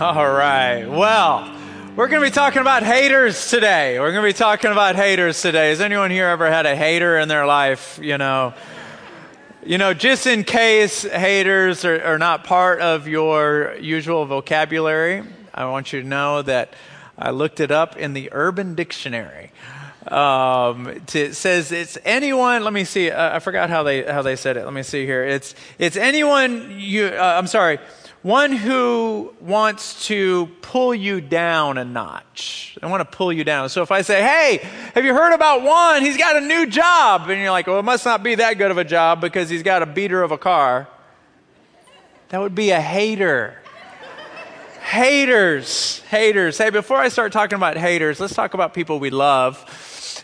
All right. Well, we're going to be talking about haters today. We're going to be talking about haters today. Has anyone here ever had a hater in their life? You know, you know, just in case haters are, are not part of your usual vocabulary, I want you to know that I looked it up in the Urban Dictionary. Um, it says it's anyone. Let me see. Uh, I forgot how they how they said it. Let me see here. It's it's anyone you. Uh, I'm sorry one who wants to pull you down a notch. They want to pull you down. So if I say, hey, have you heard about one? He's got a new job. And you're like, well, it must not be that good of a job because he's got a beater of a car. That would be a hater. haters. Haters. Hey, before I start talking about haters, let's talk about people we love.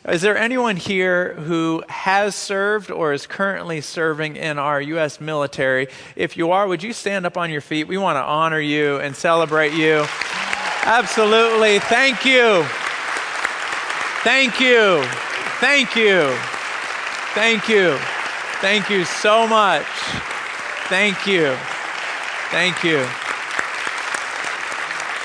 Is there anyone here who has served or is currently serving in our U.S. military? If you are, would you stand up on your feet? We want to honor you and celebrate you. Absolutely. Thank you. Thank you. Thank you. Thank you. Thank you so much. Thank you. Thank you.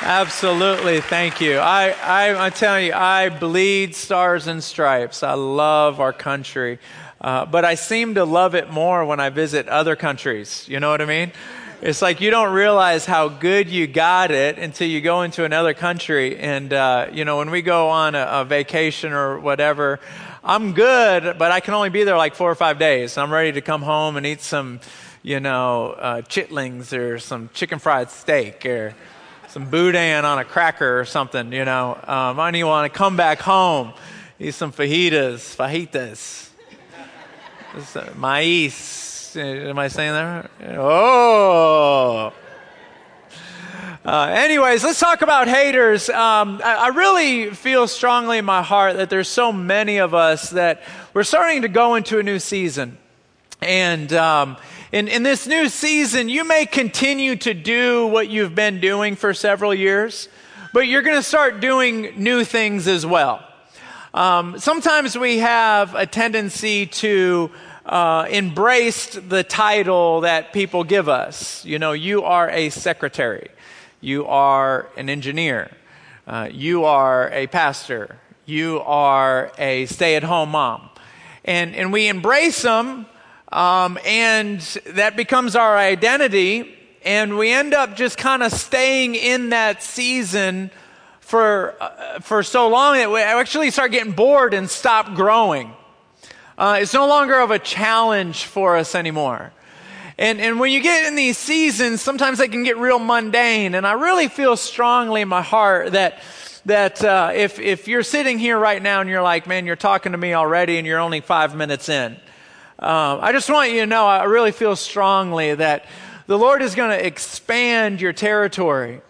Absolutely. Thank you. I, I, I'm telling you, I bleed stars and stripes. I love our country. Uh, but I seem to love it more when I visit other countries. You know what I mean? It's like you don't realize how good you got it until you go into another country. And, uh, you know, when we go on a, a, vacation or whatever, I'm good, but I can only be there like four or five days. I'm ready to come home and eat some, you know, uh, chitlings or some chicken fried steak or some boudin on a cracker or something, you know. Um, I need want to come back home, eat some fajitas, fajitas, uh, maíz. Am I saying that? Oh. Uh, anyways, let's talk about haters. Um, I, I, really feel strongly in my heart that there's so many of us that we're starting to go into a new season. And um, in, in this new season, you may continue to do what you've been doing for several years, but you're going to start doing new things as well. Um, sometimes we have a tendency to uh, embrace the title that people give us. You know, you are a secretary, you are an engineer, uh, you are a pastor, you are a stay at home mom. And, and we embrace them um, and that becomes our identity. And we end up just kind of staying in that season for, uh, for so long that we actually start getting bored and stop growing. Uh, it's no longer of a challenge for us anymore. And, and when you get in these seasons, sometimes they can get real mundane. And I really feel strongly in my heart that, that uh, if, if you're sitting here right now and you're like, man, you're talking to me already and you're only five minutes in, um, I just want you to know, I really feel strongly that the Lord is going to expand your territory.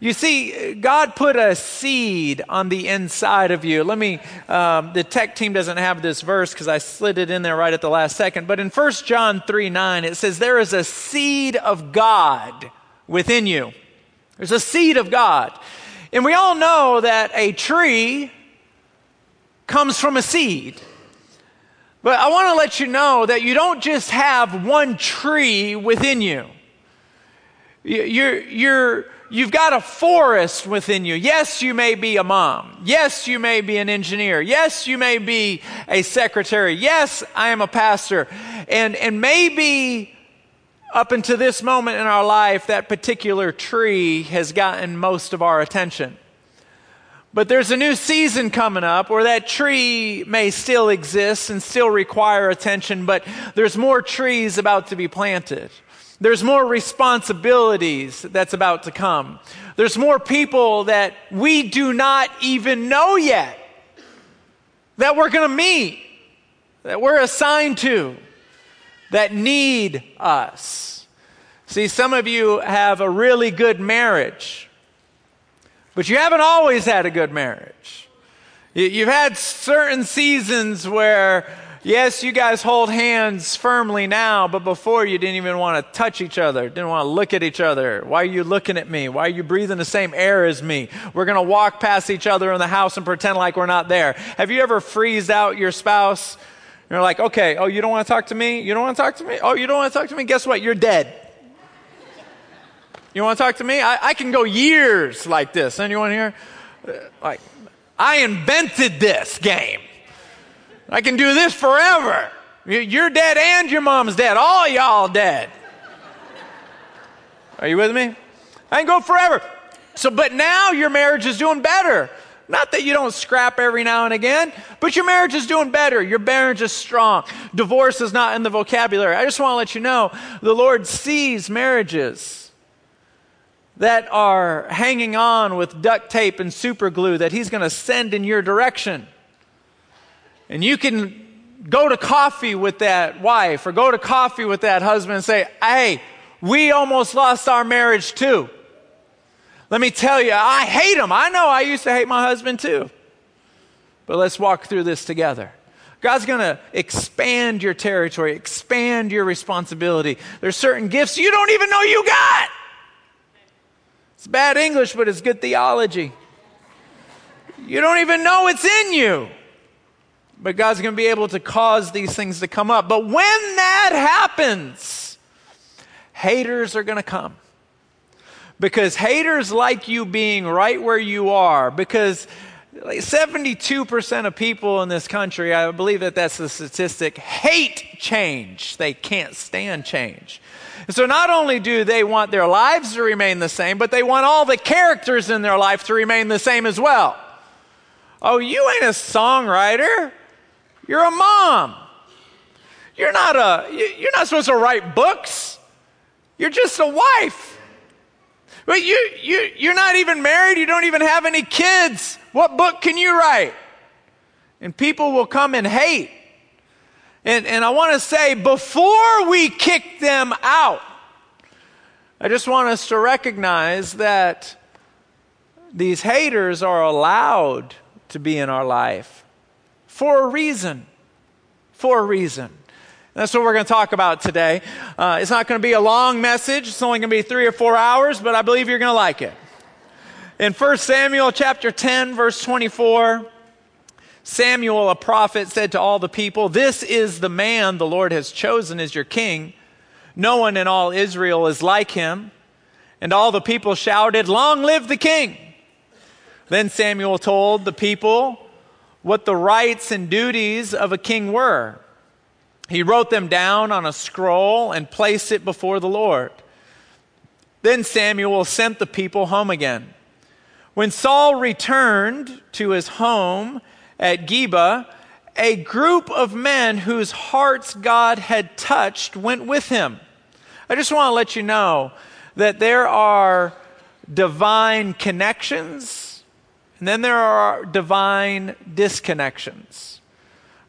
You see, God put a seed on the inside of you. Let me, um, the tech team doesn't have this verse because I slid it in there right at the last second. But in 1 John 3 9, it says, There is a seed of God within you. There's a seed of God. And we all know that a tree comes from a seed. But I want to let you know that you don't just have one tree within you. You're, you're, you've got a forest within you. Yes, you may be a mom. Yes, you may be an engineer. Yes, you may be a secretary. Yes, I am a pastor. And, and maybe up until this moment in our life, that particular tree has gotten most of our attention. But there's a new season coming up where that tree may still exist and still require attention, but there's more trees about to be planted. There's more responsibilities that's about to come. There's more people that we do not even know yet that we're going to meet, that we're assigned to, that need us. See, some of you have a really good marriage but you haven't always had a good marriage. You've had certain seasons where, yes, you guys hold hands firmly now, but before you didn't even want to touch each other, didn't want to look at each other. Why are you looking at me? Why are you breathing the same air as me? We're going to walk past each other in the house and pretend like we're not there. Have you ever freezed out your spouse? You're like, okay, oh, you don't want to talk to me? You don't want to talk to me? Oh, you don't want to talk to me? Guess what? You're dead. You want to talk to me? I, I can go years like this. Anyone here? Uh, like, I invented this game. I can do this forever. You're dead and your mom's dead. All y'all dead. Are you with me? I can go forever. So, but now your marriage is doing better. Not that you don't scrap every now and again, but your marriage is doing better. Your marriage is strong. Divorce is not in the vocabulary. I just want to let you know the Lord sees marriages that are hanging on with duct tape and super glue that He's going to send in your direction. And you can go to coffee with that wife or go to coffee with that husband and say, Hey, we almost lost our marriage too. Let me tell you, I hate him. I know I used to hate my husband too. But let's walk through this together. God's going to expand your territory, expand your responsibility. There's certain gifts you don't even know you got. It's bad English, but it's good theology. You don't even know it's in you. But God's going to be able to cause these things to come up. But when that happens, haters are going to come because haters like you being right where you are because 72% of people in this country, I believe that that's the statistic, hate change. They can't stand change. So not only do they want their lives to remain the same, but they want all the characters in their life to remain the same as well. Oh, you ain't a songwriter. You're a mom. You're not a you're not supposed to write books. You're just a wife. But you, you, you're not even married, you don't even have any kids. What book can you write? And people will come and hate. And, and I want to say, before we kick them out, I just want us to recognize that these haters are allowed to be in our life for a reason. For a reason. That's what we're going to talk about today. Uh, it's not going to be a long message. It's only going to be three or four hours, but I believe you're going to like it. In 1 Samuel chapter 10, verse 24, Samuel, a prophet, said to all the people, This is the man the Lord has chosen as your king. No one in all Israel is like him. And all the people shouted, Long live the king! Then Samuel told the people what the rights and duties of a king were. He wrote them down on a scroll and placed it before the Lord. Then Samuel sent the people home again. When Saul returned to his home at Geba, a group of men whose hearts God had touched went with him. I just want to let you know that there are divine connections and then there are divine disconnections.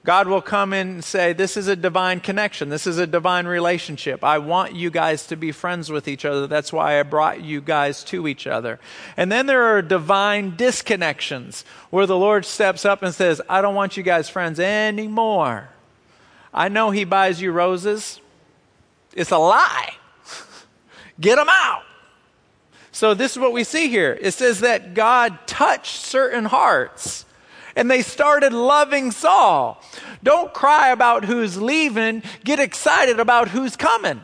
God will come in and say, This is a divine connection. This is a divine relationship. I want you guys to be friends with each other. That's why I brought you guys to each other. And then there are divine disconnections where the Lord steps up and says, I don't want you guys friends anymore. I know He buys you roses. It's a lie. Get them out. So, this is what we see here. It says that God touched certain hearts and they started loving Saul. Don't cry about who's leaving, get excited about who's coming.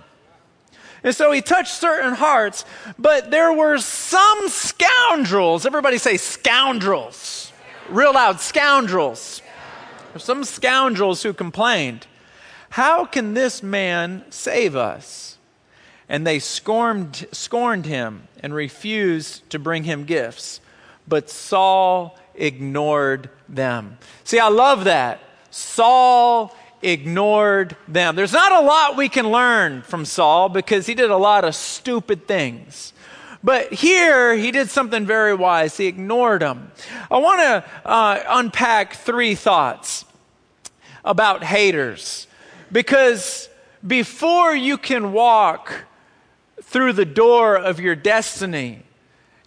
And so he touched certain hearts, but there were some scoundrels. Everybody say scoundrels. Real loud, scoundrels. Some scoundrels who complained, How can this man save us? And they scorned, scorned him and refused to bring him gifts. But Saul ignored them. See, I love that. Saul ignored them. There's not a lot we can learn from Saul because he did a lot of stupid things. But here, he did something very wise. He ignored them. I want to uh, unpack three thoughts about haters because before you can walk through the door of your destiny,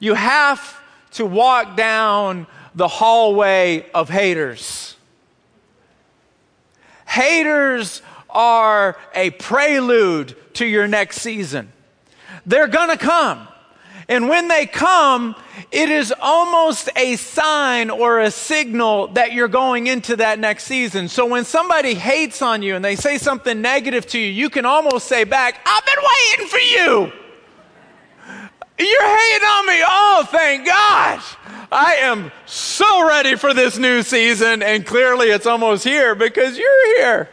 you have to walk down the hallway of haters. Haters are a prelude to your next season. They're gonna come. And when they come, it is almost a sign or a signal that you're going into that next season. So when somebody hates on you and they say something negative to you, you can almost say back, I've been waiting for you. You're hating on me. Oh, thank God. I am so ready for this new season, and clearly it's almost here because you're here.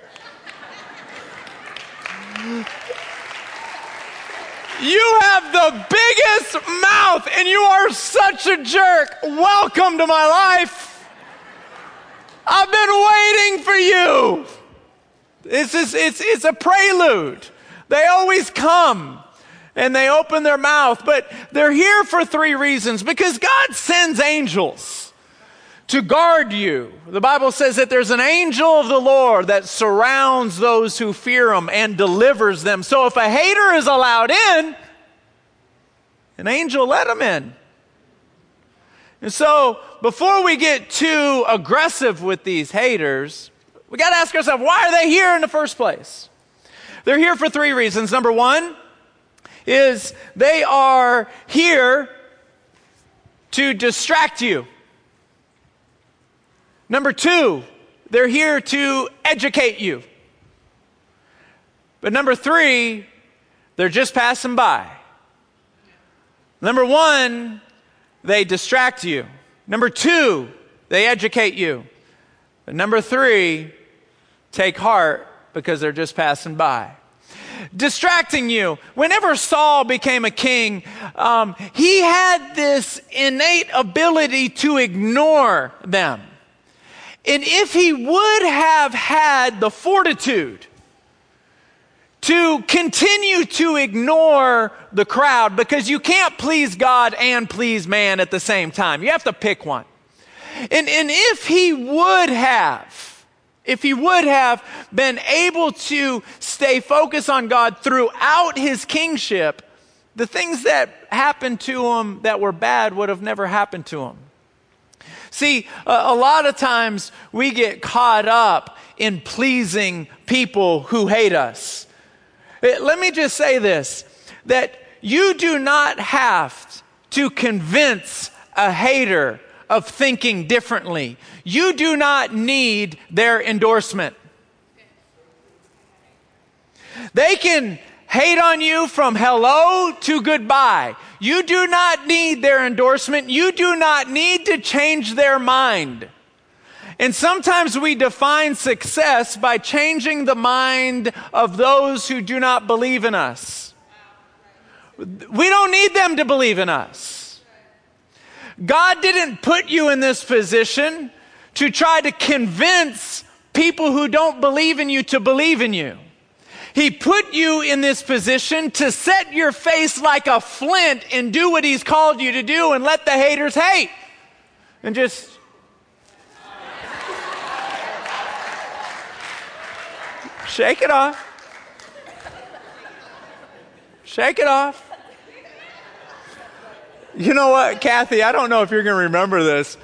You have the biggest mouth, and you are such a jerk. Welcome to my life. I've been waiting for you. It's, it's, it's a prelude. They always come and they open their mouth, but they're here for three reasons because God sends angels to guard you. The Bible says that there's an angel of the Lord that surrounds those who fear him and delivers them. So if a hater is allowed in, an angel let him in. And so before we get too aggressive with these haters, we got to ask ourselves why are they here in the first place? They're here for three reasons. Number one is they are here to distract you. Number two, they're here to educate you. But number three, they're just passing by. Number one, they distract you. Number two, they educate you. But number three, take heart because they're just passing by. Distracting you. Whenever Saul became a king, um, he had this innate ability to ignore them. And if he would have had the fortitude to continue to ignore the crowd, because you can't please God and please man at the same time, you have to pick one. And, and if he would have, if he would have been able to stay focused on God throughout his kingship, the things that happened to him that were bad would have never happened to him. See, a, a lot of times we get caught up in pleasing people who hate us. Eh, let me just say this that you do not have to convince a hater of thinking differently. You do not need their endorsement. They can hate on you from hello to goodbye. You do not need their endorsement. You do not need to change their mind. And sometimes we define success by changing the mind of those who do not believe in us. We don't need them to believe in us. God didn't put you in this position to try to convince people who don't believe in you to believe in you. He put you in this position to set your face like a flint and do what He's called you to do and let the haters hate. And just. Shake it off. Shake it off. You know what, Kathy? I don't know if you're going to remember this.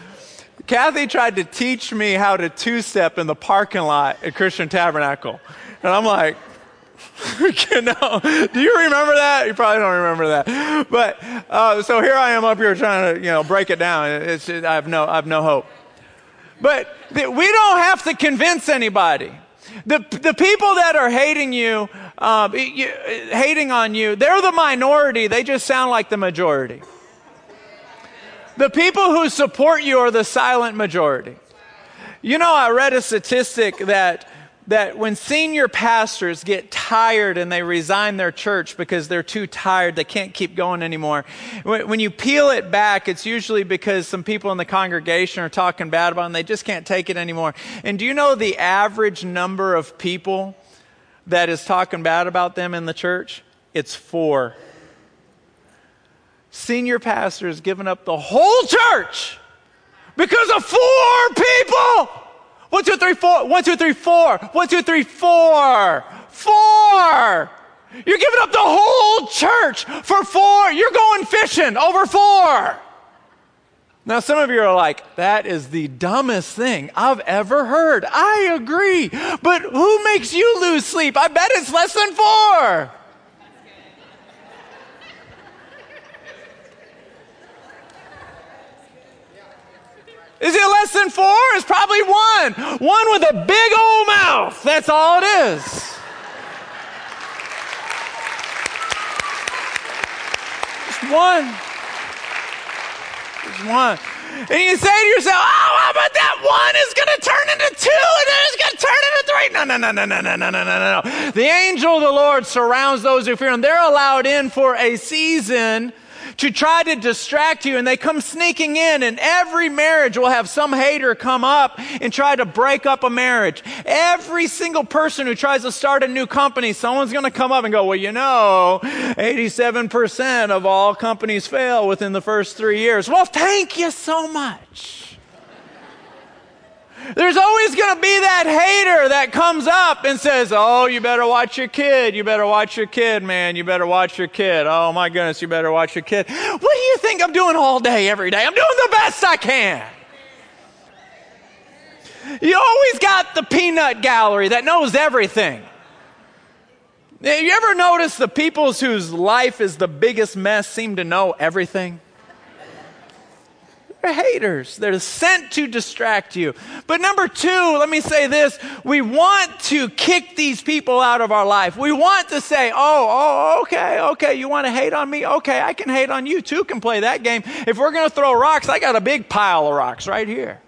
Kathy tried to teach me how to two step in the parking lot at Christian Tabernacle. And I'm like, you know, do you remember that? You probably don't remember that. But uh, so here I am up here trying to, you know, break it down. It's, I have no, I have no hope. But th- we don't have to convince anybody. The, the people that are hating you, um, you, hating on you, they're the minority. They just sound like the majority. The people who support you are the silent majority. You know, I read a statistic that that when senior pastors get tired and they resign their church because they're too tired, they can't keep going anymore. When you peel it back, it's usually because some people in the congregation are talking bad about them. They just can't take it anymore. And do you know the average number of people that is talking bad about them in the church? It's four senior pastor has given up the whole church because of four people. One, two, three, four. One, two, three, four. One, two, three, four. Four. You're giving up the whole church for four. You're going fishing over four. Now, some of you are like, that is the dumbest thing I've ever heard. I agree. But who makes you lose sleep? I bet it's less than four. Is it less than four? It's probably one. One with a big old mouth. That's all it is. Just one. There's one. And you say to yourself, oh, how about that one is going to turn into two and then it's going to turn into three? No, no, no, no, no, no, no, no, no, no. The angel of the Lord surrounds those who fear him. They're allowed in for a season to try to distract you and they come sneaking in and every marriage will have some hater come up and try to break up a marriage. Every single person who tries to start a new company, someone's going to come up and go, well, you know, 87% of all companies fail within the first three years. Well, thank you so much. There's always going to be that hater that comes up and says, Oh, you better watch your kid. You better watch your kid, man. You better watch your kid. Oh, my goodness, you better watch your kid. What do you think I'm doing all day, every day? I'm doing the best I can. You always got the peanut gallery that knows everything. You ever notice the people whose life is the biggest mess seem to know everything? They're haters. They're sent to distract you. But number two, let me say this. We want to kick these people out of our life. We want to say, oh, oh, okay, okay, you want to hate on me? Okay, I can hate on you too, can play that game. If we're going to throw rocks, I got a big pile of rocks right here.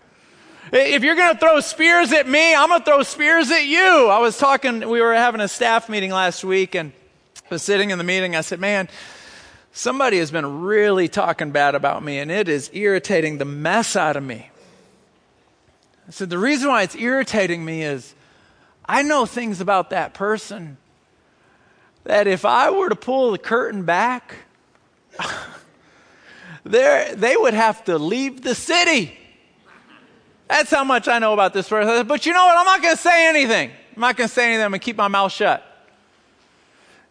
If you're going to throw spears at me, I'm going to throw spears at you. I was talking, we were having a staff meeting last week and I was sitting in the meeting. I said, man, somebody has been really talking bad about me and it is irritating the mess out of me. I said, the reason why it's irritating me is I know things about that person that if I were to pull the curtain back, they would have to leave the city. That's how much I know about this person. But you know what? I'm not going to say anything. I'm not going to say anything. I'm going to keep my mouth shut.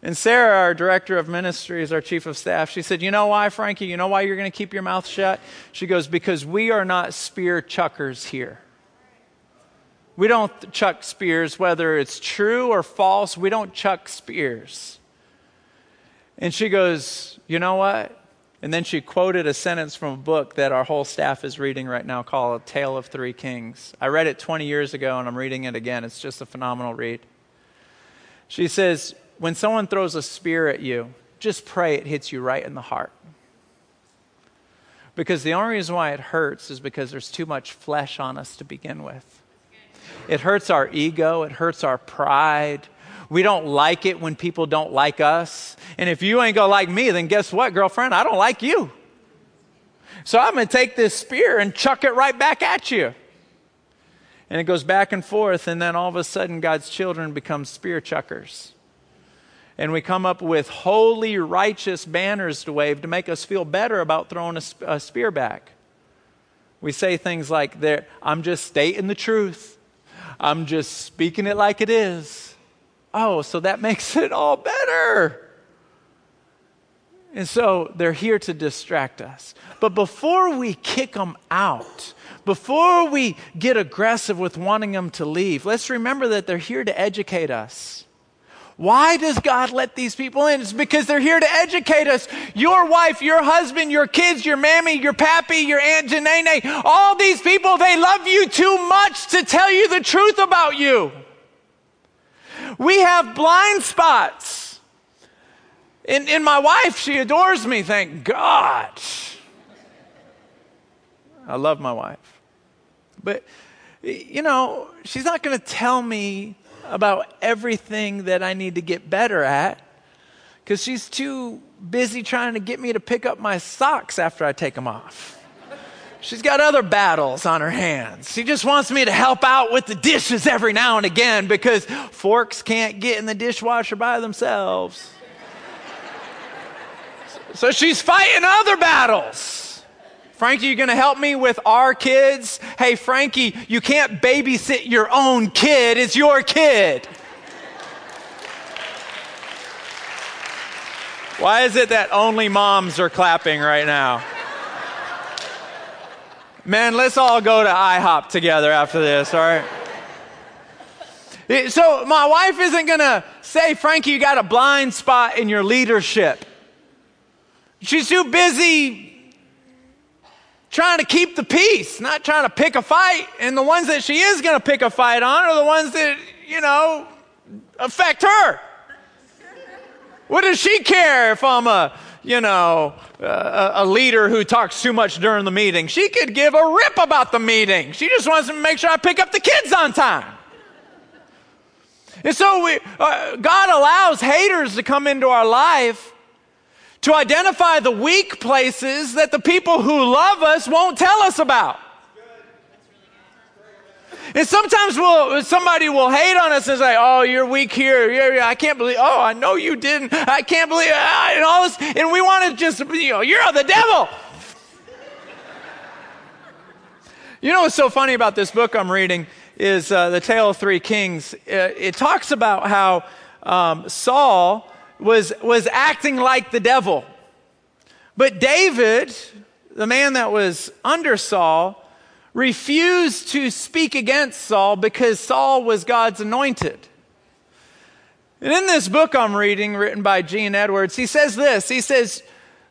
And Sarah, our director of ministries, our chief of staff, she said, You know why, Frankie? You know why you're going to keep your mouth shut? She goes, Because we are not spear chuckers here. We don't chuck spears, whether it's true or false, we don't chuck spears. And she goes, You know what? And then she quoted a sentence from a book that our whole staff is reading right now called A Tale of Three Kings. I read it 20 years ago and I'm reading it again. It's just a phenomenal read. She says, when someone throws a spear at you, just pray it hits you right in the heart. Because the only reason why it hurts is because there's too much flesh on us to begin with. It hurts our ego, it hurts our pride. We don't like it when people don't like us. And if you ain't gonna like me, then guess what, girlfriend? I don't like you. So I'm gonna take this spear and chuck it right back at you. And it goes back and forth, and then all of a sudden, God's children become spear chuckers and we come up with holy, righteous banners to wave to make us feel better about throwing a, a spear back. We say things like, I'm just stating the truth. I'm just speaking it like it is. Oh, so that makes it all better. And so they're here to distract us. But before we kick them out, before we get aggressive with wanting them to leave, let's remember that they're here to educate us. Why does God let these people in? It's because they're here to educate us. Your wife, your husband, your kids, your mammy, your pappy, your aunt Janene, all these people, they love you too much to tell you the truth about you. We have blind spots. In, in my wife, she adores me, thank God. I love my wife. But, you know, she's not going to tell me about everything that I need to get better at because she's too busy trying to get me to pick up my socks after I take them off. She's got other battles on her hands. She just wants me to help out with the dishes every now and again because forks can't get in the dishwasher by themselves. So she's fighting other battles. Frankie, you're going to help me with our kids? Hey, Frankie, you can't babysit your own kid. It's your kid. Why is it that only moms are clapping right now? Man, let's all go to IHOP together after this, all right? Eh, so, my wife isn't going to say, Frankie, you got a blind spot in your leadership. She's too busy trying to keep the peace, not trying to pick a fight. And the ones that she is going to pick a fight on are the ones that, you know, affect her. What does she care if I'm a, you know, a leader who talks too much during the meeting. She could give a rip about the meeting. She just wants to make sure I pick up the kids on time. And so we, uh, God allows haters to come into our life to identify the weak places that the people who love us won't tell us about. And sometimes we'll, somebody will hate on us and say, "Oh, you're weak here. You're, I can't believe. Oh, I know you didn't. I can't believe." Uh, and all this, and we want to just, you know, you're the devil. you know what's so funny about this book I'm reading is uh, the Tale of Three Kings. Uh, it talks about how um, Saul was was acting like the devil, but David, the man that was under Saul refused to speak against Saul because Saul was God's anointed. And in this book I'm reading, written by Gene Edwards, he says this He says,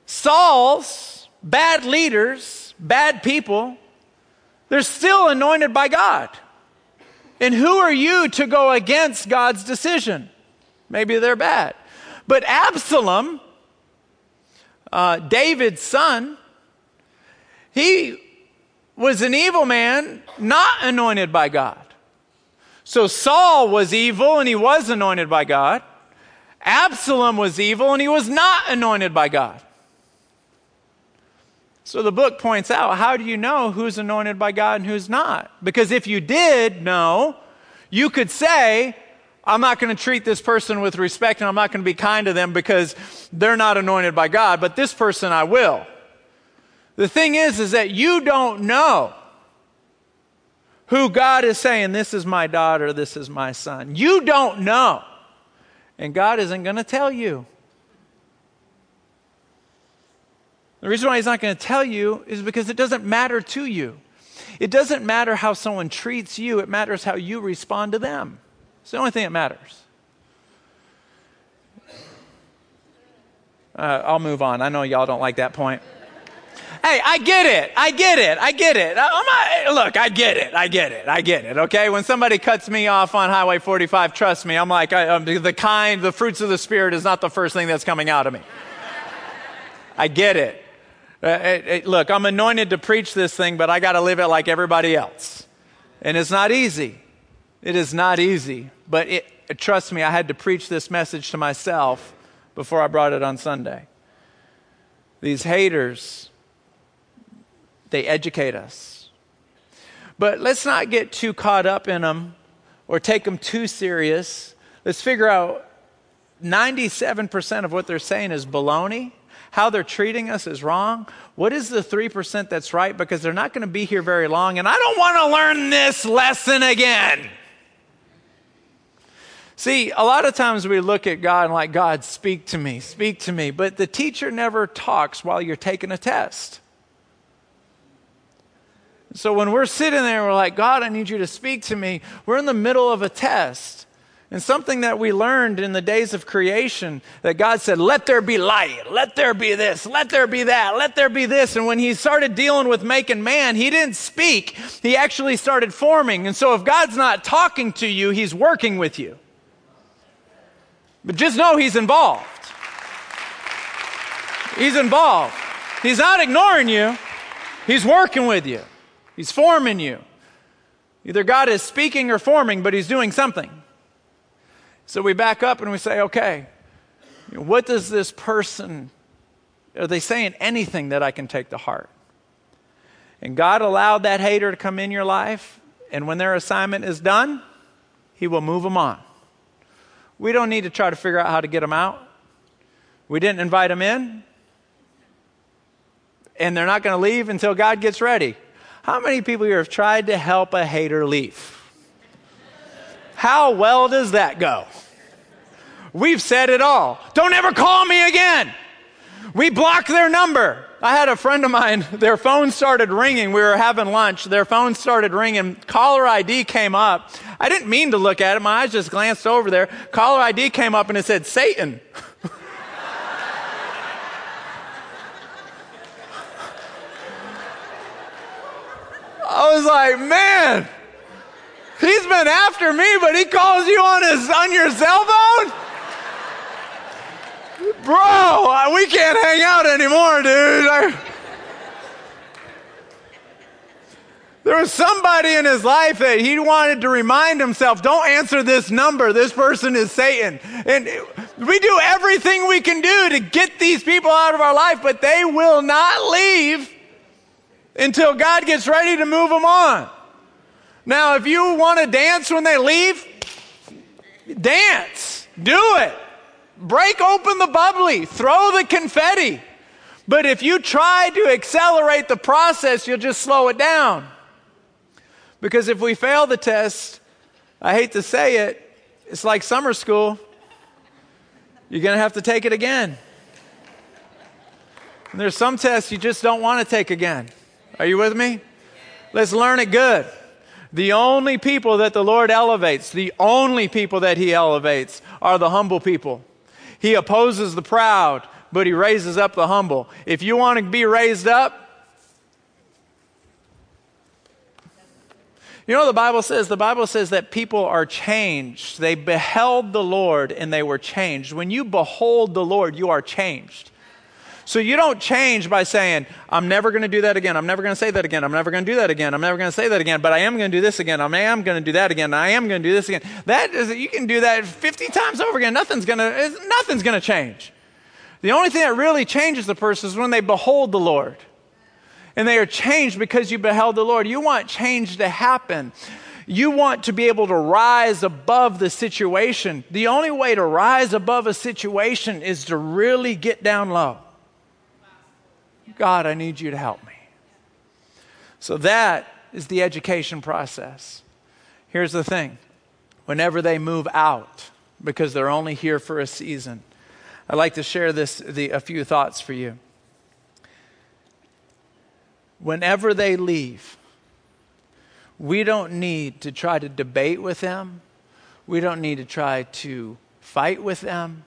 Saul's bad leaders, bad people, they're still anointed by God. And who are you to go against God's decision? Maybe they're bad. But Absalom, uh, David's son, he was an evil man, not anointed by God. So Saul was evil and he was anointed by God. Absalom was evil and he was not anointed by God. So the book points out how do you know who's anointed by God and who's not? Because if you did know, you could say, I'm not going to treat this person with respect and I'm not going to be kind to them because they're not anointed by God, but this person I will. The thing is, is that you don't know who God is saying, This is my daughter, this is my son. You don't know. And God isn't going to tell you. The reason why He's not going to tell you is because it doesn't matter to you. It doesn't matter how someone treats you, it matters how you respond to them. It's the only thing that matters. Uh, I'll move on. I know y'all don't like that point. Hey, I get it. I get it. I get it. I, look, I get it. I get it. I get it. Okay. When somebody cuts me off on Highway 45, trust me, I'm like, I, um, the kind, the fruits of the Spirit is not the first thing that's coming out of me. I get it. Uh, it, it. Look, I'm anointed to preach this thing, but I got to live it like everybody else. And it's not easy. It is not easy. But it, trust me, I had to preach this message to myself before I brought it on Sunday. These haters, they educate us. But let's not get too caught up in them or take them too serious. Let's figure out 97% of what they're saying is baloney. How they're treating us is wrong. What is the 3% that's right? Because they're not going to be here very long, and I don't want to learn this lesson again. See, a lot of times we look at God and like, God, speak to me, speak to me. But the teacher never talks while you're taking a test. So when we're sitting there, we're like, God, I need you to speak to me. We're in the middle of a test. And something that we learned in the days of creation that God said, let there be light, let there be this, let there be that, let there be this. And when he started dealing with making man, he didn't speak, he actually started forming. And so if God's not talking to you, he's working with you. But just know he's involved. He's involved. He's not ignoring you, he's working with you. He's forming you. Either God is speaking or forming, but He's doing something. So we back up and we say, okay, what does this person, are they saying anything that I can take to heart? And God allowed that hater to come in your life, and when their assignment is done, He will move them on. We don't need to try to figure out how to get them out. We didn't invite them in, and they're not going to leave until God gets ready. How many people here have tried to help a hater leave? How well does that go? We've said it all. Don't ever call me again. We block their number. I had a friend of mine, their phone started ringing. We were having lunch. Their phone started ringing. Caller ID came up. I didn't mean to look at it. My eyes just glanced over there. Caller ID came up and it said, Satan. I was like, man, he's been after me, but he calls you on his on your cell phone? Bro, we can't hang out anymore, dude. I, there was somebody in his life that he wanted to remind himself don't answer this number. This person is Satan. And we do everything we can do to get these people out of our life, but they will not leave until God gets ready to move them on. Now, if you want to dance when they leave, dance. Do it. Break open the bubbly, throw the confetti. But if you try to accelerate the process, you'll just slow it down. Because if we fail the test, I hate to say it, it's like summer school. You're going to have to take it again. And there's some tests you just don't want to take again. Are you with me? Let's learn it good. The only people that the Lord elevates, the only people that He elevates are the humble people. He opposes the proud, but He raises up the humble. If you want to be raised up, You know the Bible says? The Bible says that people are changed. They beheld the Lord and they were changed. When you behold the Lord, you are changed. So you don't change by saying, I'm never going to do that again. I'm never going to say that again. I'm never going to do that again. I'm never going to say that again, but I am going to do this again. I am going to do that again. I am going to do this again. That is, you can do that 50 times over again. Nothing's going to, nothing's going to change. The only thing that really changes the person is when they behold the Lord and they are changed because you beheld the Lord. You want change to happen. You want to be able to rise above the situation. The only way to rise above a situation is to really get down low. God, I need you to help me. So that is the education process. Here's the thing whenever they move out, because they're only here for a season, I'd like to share this, the, a few thoughts for you whenever they leave, we don't need to try to debate with them. We don't need to try to fight with them.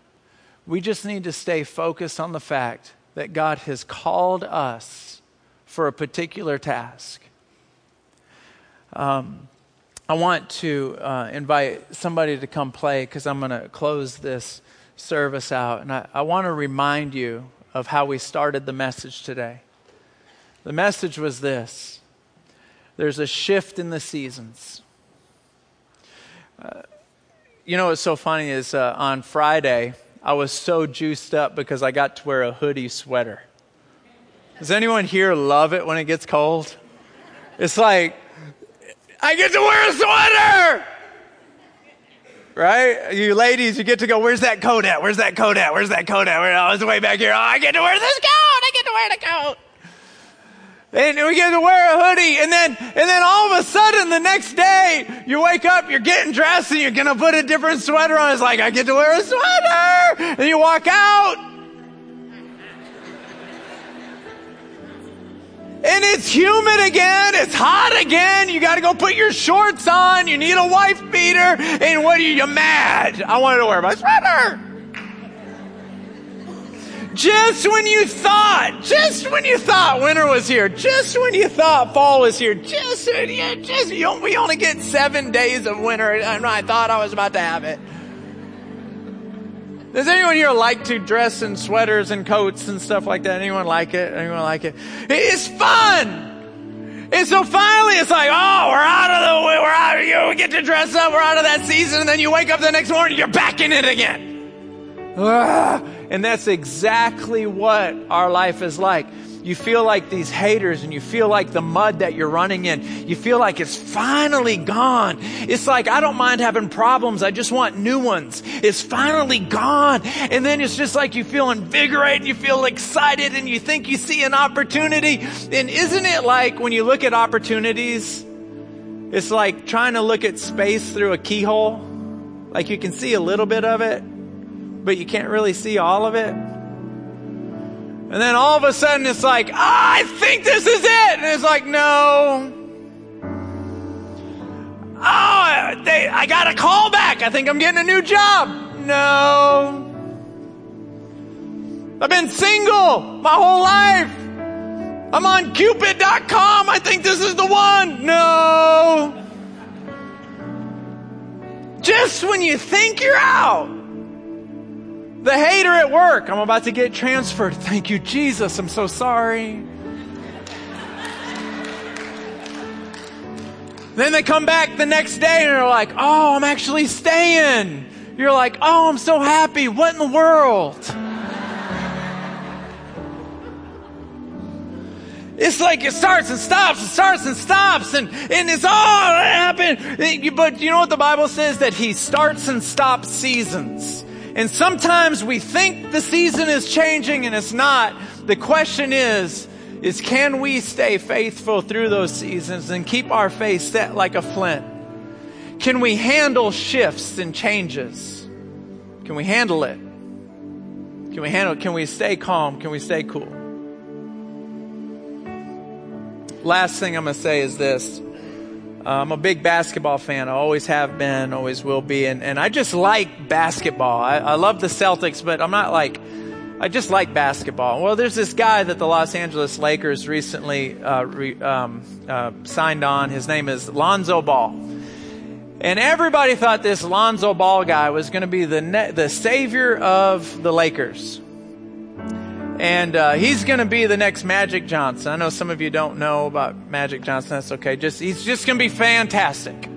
We just need to stay focused on the fact that God has called us for a particular task. Um, I want to uh, invite somebody to come play because I'm going to close this service out. And I, I want to remind you of how we started the message today. The message was this there's a shift in the seasons. Uh, you know what's so funny is uh, on Friday, I was so juiced up because I got to wear a hoodie sweater. Does anyone here love it when it gets cold? It's like, I get to wear a sweater! Right? You ladies, you get to go, where's that coat at? Where's that coat at? Where's that coat at? Oh, it's way back here. Oh, I get to wear this coat! I get to wear the coat! And we get to wear a hoodie, and then, and then all of a sudden, the next day, you wake up, you're getting dressed, and you're gonna put a different sweater on. It's like, I get to wear a sweater! And you walk out, and it's humid again, it's hot again, you gotta go put your shorts on, you need a wife beater, and what are you, you mad? I wanted to wear my sweater! Just when you thought, just when you thought winter was here, just when you thought fall was here, just when you, just, you, we only get seven days of winter, and I thought I was about to have it. Does anyone here like to dress in sweaters and coats and stuff like that? Anyone like it? Anyone like it? It's fun! And so finally it's like, oh, we're out of the, we're out of, you, we get to dress up, we're out of that season, and then you wake up the next morning, you're back in it again. And that's exactly what our life is like. You feel like these haters and you feel like the mud that you're running in. You feel like it's finally gone. It's like, I don't mind having problems. I just want new ones. It's finally gone. And then it's just like you feel invigorated, you feel excited and you think you see an opportunity. And isn't it like when you look at opportunities, it's like trying to look at space through a keyhole? Like you can see a little bit of it, but you can't really see all of it. And then all of a sudden it's like, oh, I think this is it. And it's like, no. Oh, they, I got a call back. I think I'm getting a new job. No. I've been single my whole life. I'm on Cupid.com. I think this is the one. No. Just when you think you're out, The hater at work, I'm about to get transferred. Thank you, Jesus. I'm so sorry. then they come back the next day and they're like, oh, I'm actually staying. You're like, oh, I'm so happy. What in the world? It's like it starts and stops, it starts and stops, and, and it's all happened. But you know what the Bible says? That He starts and stops seasons. And sometimes we think the season is changing and it's not. The question is, is can we stay faithful through those seasons and keep our faith set like a flint? Can we handle shifts and changes? Can we handle it? Can we handle it? Can we stay calm? Can we stay cool? last thing I'm going to say is this. Uh, I'm a big basketball fan. I always have been, always will be. And, and I just like basketball. I, I love the Celtics, but I'm not like, I just like basketball. Well, there's this guy that the Los Angeles Lakers recently uh, re, um, uh, signed on. His name is Lonzo Ball. And everybody thought this Lonzo Ball guy was going to be the, ne- the savior of the Lakers. And uh, he's going to be the next Magic Johnson. I know some of you don't know about Magic Johnson. That's okay. Just he's just going to be fantastic.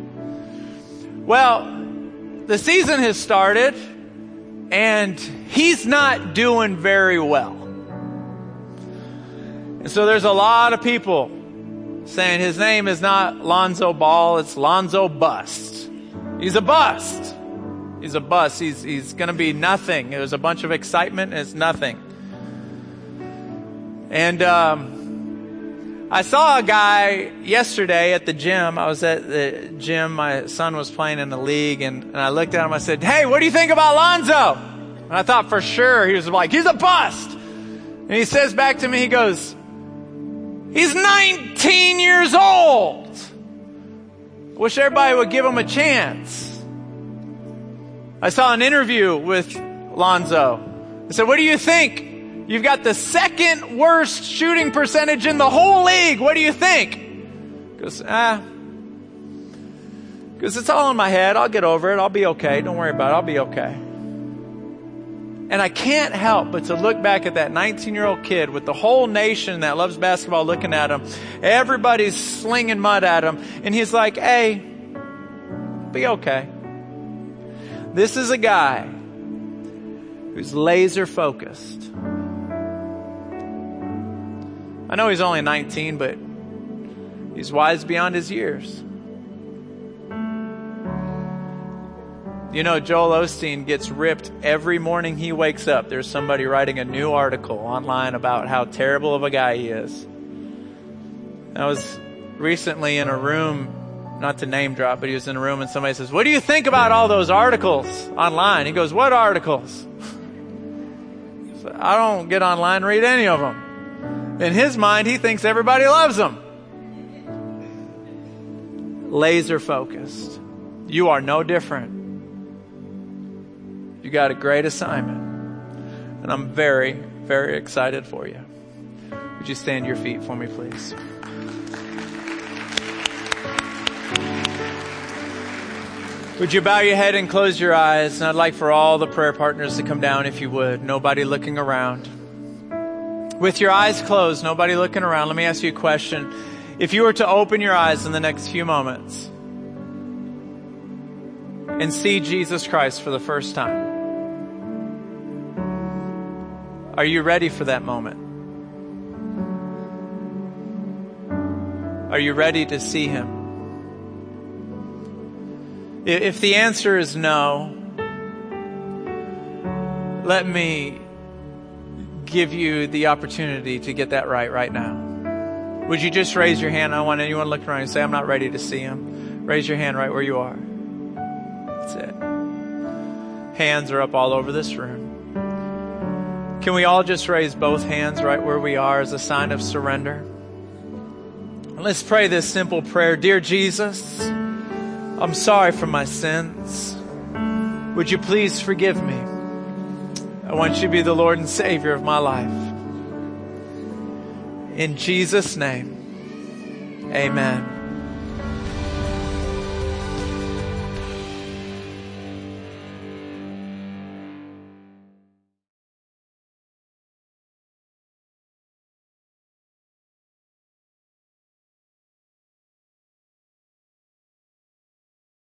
Well, the season has started, and he's not doing very well. And so there's a lot of people saying his name is not Lonzo Ball, it's Lonzo Bust. He's a bust. He's a bust. He's, he's going to be nothing. There's a bunch of excitement, and it's nothing. And um, I saw a guy yesterday at the gym. I was at the gym. My son was playing in the league, and, and I looked at him. I said, Hey, what do you think about Lonzo? And I thought for sure he was like, He's a bust. And he says back to me, He goes, He's 19 years old. Wish everybody would give him a chance. I saw an interview with Lonzo. I said, What do you think? You've got the second worst shooting percentage in the whole league. What do you think? Goes, ah. Because it's all in my head. I'll get over it. I'll be okay. Don't worry about it. I'll be okay. And I can't help but to look back at that 19 year old kid with the whole nation that loves basketball looking at him. Everybody's slinging mud at him. And he's like, hey, be okay. This is a guy who's laser focused I know he's only 19, but he's wise beyond his years. You know, Joel Osteen gets ripped every morning he wakes up. There's somebody writing a new article online about how terrible of a guy he is. I was recently in a room, not to name drop, but he was in a room and somebody says, What do you think about all those articles online? He goes, What articles? I don't get online read any of them. In his mind, he thinks everybody loves him. Laser focused. You are no different. You got a great assignment. And I'm very, very excited for you. Would you stand your feet for me, please? Would you bow your head and close your eyes? And I'd like for all the prayer partners to come down if you would. Nobody looking around. With your eyes closed, nobody looking around, let me ask you a question. If you were to open your eyes in the next few moments and see Jesus Christ for the first time, are you ready for that moment? Are you ready to see Him? If the answer is no, let me give you the opportunity to get that right right now. Would you just raise your hand? I want anyone looking around and say, I'm not ready to see him. Raise your hand right where you are. That's it. Hands are up all over this room. Can we all just raise both hands right where we are as a sign of surrender? Let's pray this simple prayer. Dear Jesus, I'm sorry for my sins. Would you please forgive me? I want you to be the Lord and Savior of my life. In Jesus' name, amen.